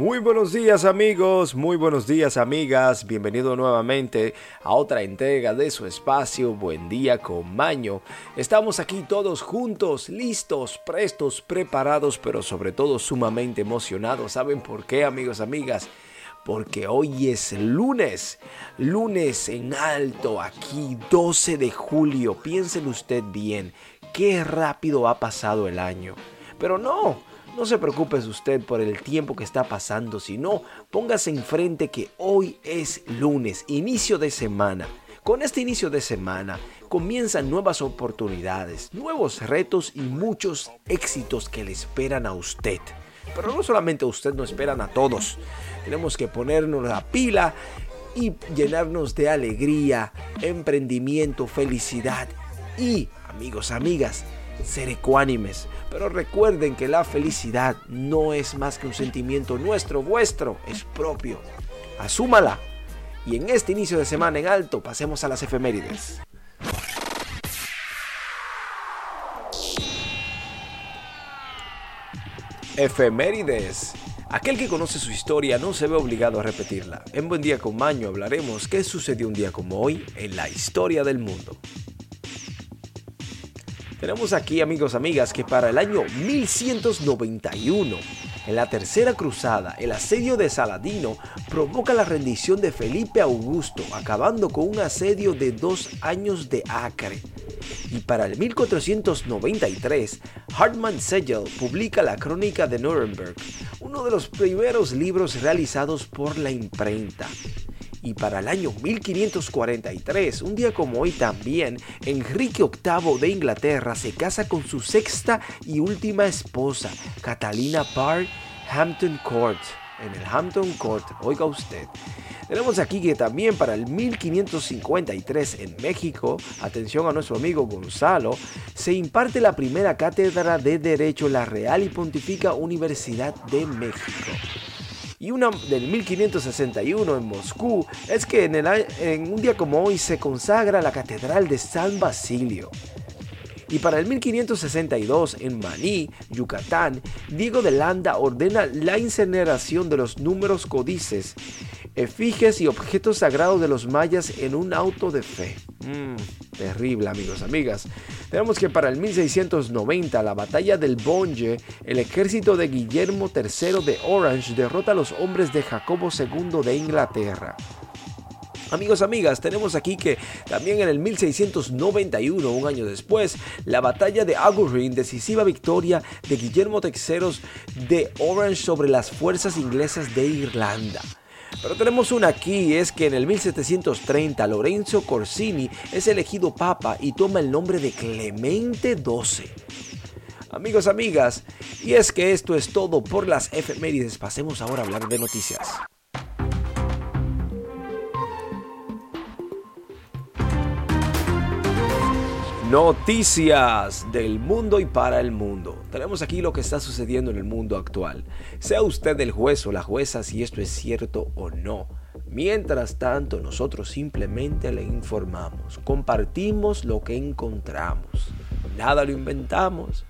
Muy buenos días amigos, muy buenos días amigas, bienvenido nuevamente a otra entrega de su espacio Buen día con Maño. Estamos aquí todos juntos, listos, prestos, preparados, pero sobre todo sumamente emocionados. ¿Saben por qué amigos, amigas? Porque hoy es lunes, lunes en alto, aquí 12 de julio. Piensen usted bien, qué rápido ha pasado el año. Pero no, no se preocupe usted por el tiempo que está pasando, sino póngase enfrente que hoy es lunes, inicio de semana. Con este inicio de semana comienzan nuevas oportunidades, nuevos retos y muchos éxitos que le esperan a usted. Pero no solamente a usted, nos esperan a todos. Tenemos que ponernos la pila y llenarnos de alegría, emprendimiento, felicidad y, amigos, amigas, ser ecuánimes. Pero recuerden que la felicidad no es más que un sentimiento nuestro, vuestro, es propio. Asúmala. Y en este inicio de semana en alto pasemos a las efemérides. Efemérides. Aquel que conoce su historia no se ve obligado a repetirla. En Buen Día con Maño hablaremos qué sucedió un día como hoy en la historia del mundo. Tenemos aquí, amigos, amigas, que para el año 1191, en la Tercera Cruzada, el asedio de Saladino provoca la rendición de Felipe Augusto, acabando con un asedio de dos años de Acre. Y para el 1493, Hartmann Segel publica la Crónica de Nuremberg, uno de los primeros libros realizados por la imprenta. Y para el año 1543, un día como hoy también, Enrique VIII de Inglaterra se casa con su sexta y última esposa, Catalina Parr Hampton Court. En el Hampton Court, oiga usted. Tenemos aquí que también para el 1553 en México, atención a nuestro amigo Gonzalo, se imparte la primera cátedra de Derecho en la Real y Pontifica Universidad de México y una del 1561 en Moscú es que en, en un día como hoy se consagra la Catedral de San Basilio. Y para el 1562, en Maní, Yucatán, Diego de Landa ordena la incineración de los números códices, efigies y objetos sagrados de los mayas en un auto de fe. Mm, terrible, amigos, amigas. Tenemos que para el 1690, la batalla del Bonje, el ejército de Guillermo III de Orange derrota a los hombres de Jacobo II de Inglaterra. Amigos, amigas, tenemos aquí que también en el 1691, un año después, la batalla de Agurin, decisiva victoria de Guillermo III de Orange sobre las fuerzas inglesas de Irlanda. Pero tenemos una aquí, es que en el 1730 Lorenzo Corsini es elegido papa y toma el nombre de Clemente XII. Amigos, amigas, y es que esto es todo por las efemérides. Pasemos ahora a hablar de noticias. Noticias del mundo y para el mundo. Tenemos aquí lo que está sucediendo en el mundo actual. Sea usted el juez o la jueza si esto es cierto o no. Mientras tanto, nosotros simplemente le informamos, compartimos lo que encontramos. Nada lo inventamos.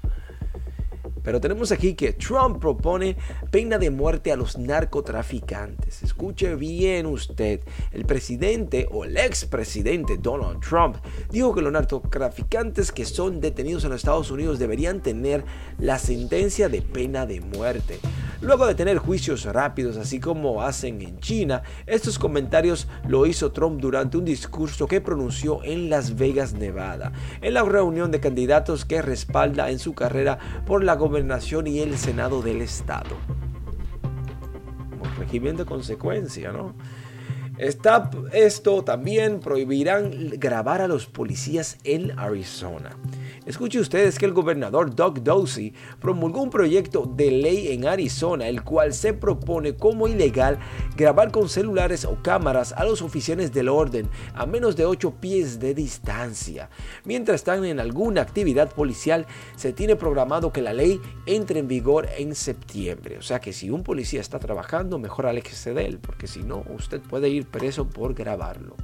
Pero tenemos aquí que Trump propone pena de muerte a los narcotraficantes. Escuche bien usted, el presidente o el expresidente Donald Trump dijo que los narcotraficantes que son detenidos en los Estados Unidos deberían tener la sentencia de pena de muerte. Luego de tener juicios rápidos, así como hacen en China, estos comentarios lo hizo Trump durante un discurso que pronunció en Las Vegas, Nevada, en la reunión de candidatos que respalda en su carrera por la gobernación y el Senado del Estado. Como régimen de consecuencia, ¿no? Está, esto también prohibirán grabar a los policías en Arizona. Escuche ustedes que el gobernador Doug Ducey promulgó un proyecto de ley en Arizona, el cual se propone como ilegal grabar con celulares o cámaras a los oficiales del orden a menos de 8 pies de distancia. Mientras están en alguna actividad policial, se tiene programado que la ley entre en vigor en septiembre. O sea que si un policía está trabajando, mejor aléjese de él, porque si no, usted puede ir preso por grabarlo.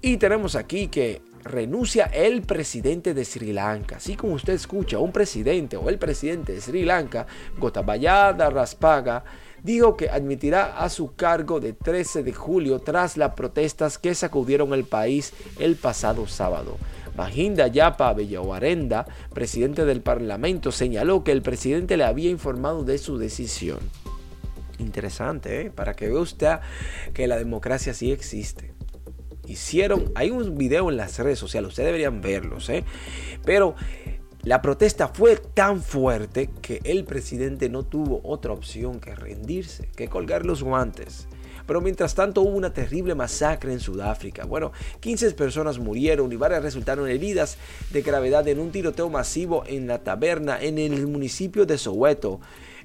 Y tenemos aquí que renuncia el presidente de Sri Lanka. Así como usted escucha, un presidente o el presidente de Sri Lanka, Gotabaya Raspaga, dijo que admitirá a su cargo de 13 de julio tras las protestas que sacudieron el país el pasado sábado. Mahinda Yapa Bellawarenda, presidente del Parlamento, señaló que el presidente le había informado de su decisión. Interesante, ¿eh? para que vea usted que la democracia sí existe. Hicieron, hay un video en las redes sociales, ustedes deberían verlos, ¿eh? pero la protesta fue tan fuerte que el presidente no tuvo otra opción que rendirse, que colgar los guantes. Pero mientras tanto hubo una terrible masacre en Sudáfrica. Bueno, 15 personas murieron y varias resultaron heridas de gravedad en un tiroteo masivo en la taberna en el municipio de Soweto.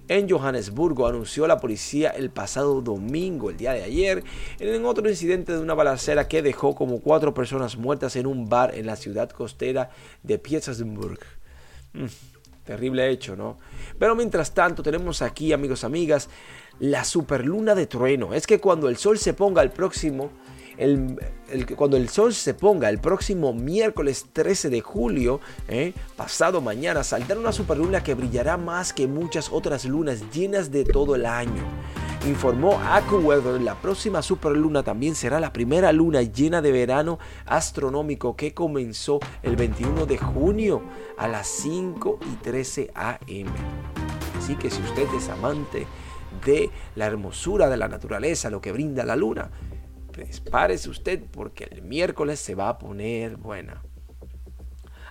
En Johannesburgo anunció la policía el pasado domingo, el día de ayer, en otro incidente de una balacera que dejó como cuatro personas muertas en un bar en la ciudad costera de Pietersburg. Mm, terrible hecho, ¿no? Pero mientras tanto tenemos aquí, amigos, amigas, la superluna de trueno. Es que cuando el sol se ponga el próximo, el, cuando el sol se ponga el próximo miércoles 13 de julio, ¿eh? pasado mañana, saldrá una superluna que brillará más que muchas otras lunas llenas de todo el año. Informó AccuWeather, la próxima superluna también será la primera luna llena de verano astronómico que comenzó el 21 de junio a las 5 y 13 am. Así que si usted es amante de la hermosura de la naturaleza, lo que brinda la luna, prepárese usted porque el miércoles se va a poner buena.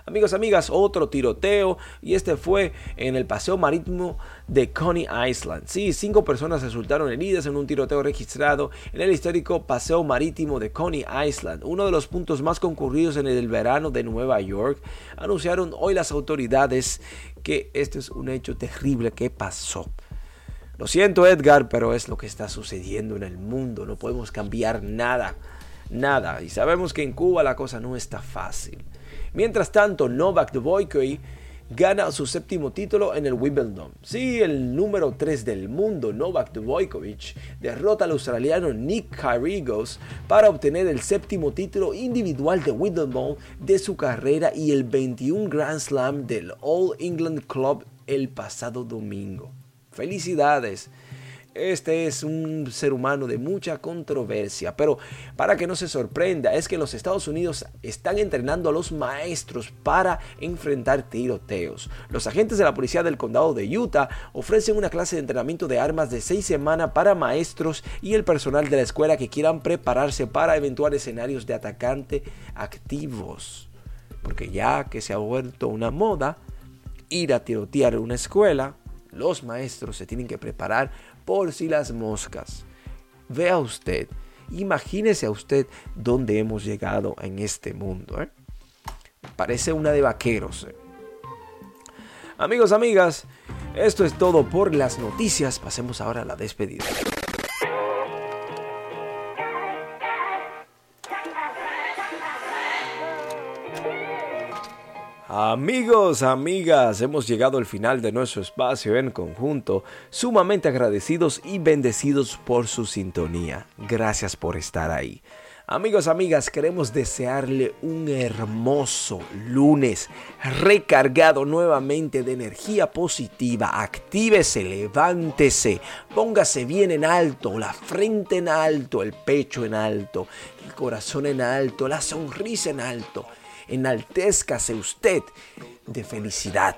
Amigos, amigas, otro tiroteo y este fue en el paseo marítimo de Coney Island. Sí, cinco personas resultaron heridas en un tiroteo registrado en el histórico paseo marítimo de Coney Island, uno de los puntos más concurridos en el verano de Nueva York. Anunciaron hoy las autoridades que este es un hecho terrible que pasó. Lo siento Edgar, pero es lo que está sucediendo en el mundo. No podemos cambiar nada. Nada. Y sabemos que en Cuba la cosa no está fácil. Mientras tanto, Novak Djokovic gana su séptimo título en el Wimbledon. Sí, el número 3 del mundo, Novak Djokovic, derrota al australiano Nick Kyrgios para obtener el séptimo título individual de Wimbledon de su carrera y el 21 Grand Slam del All England Club el pasado domingo. Felicidades. Este es un ser humano de mucha controversia, pero para que no se sorprenda, es que los Estados Unidos están entrenando a los maestros para enfrentar tiroteos. Los agentes de la policía del condado de Utah ofrecen una clase de entrenamiento de armas de seis semanas para maestros y el personal de la escuela que quieran prepararse para eventuales escenarios de atacante activos. Porque ya que se ha vuelto una moda ir a tirotear una escuela, los maestros se tienen que preparar por si las moscas. Vea usted, imagínese a usted dónde hemos llegado en este mundo. ¿eh? Parece una de vaqueros. ¿eh? Amigos, amigas, esto es todo por las noticias. Pasemos ahora a la despedida. Amigos, amigas, hemos llegado al final de nuestro espacio en conjunto, sumamente agradecidos y bendecidos por su sintonía. Gracias por estar ahí. Amigos, amigas, queremos desearle un hermoso lunes recargado nuevamente de energía positiva. Actívese, levántese, póngase bien en alto, la frente en alto, el pecho en alto, el corazón en alto, la sonrisa en alto enaltézcase usted de felicidad.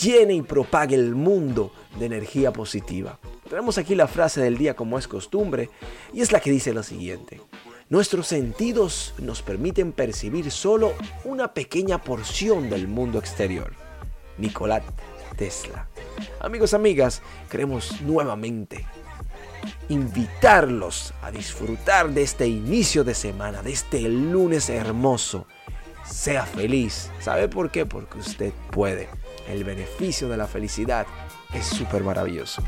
Llene y propague el mundo de energía positiva. Tenemos aquí la frase del día como es costumbre y es la que dice lo siguiente. Nuestros sentidos nos permiten percibir solo una pequeña porción del mundo exterior. Nicolás Tesla. Amigos, amigas, queremos nuevamente invitarlos a disfrutar de este inicio de semana, de este lunes hermoso sea feliz. ¿Sabe por qué? Porque usted puede. El beneficio de la felicidad es súper maravilloso.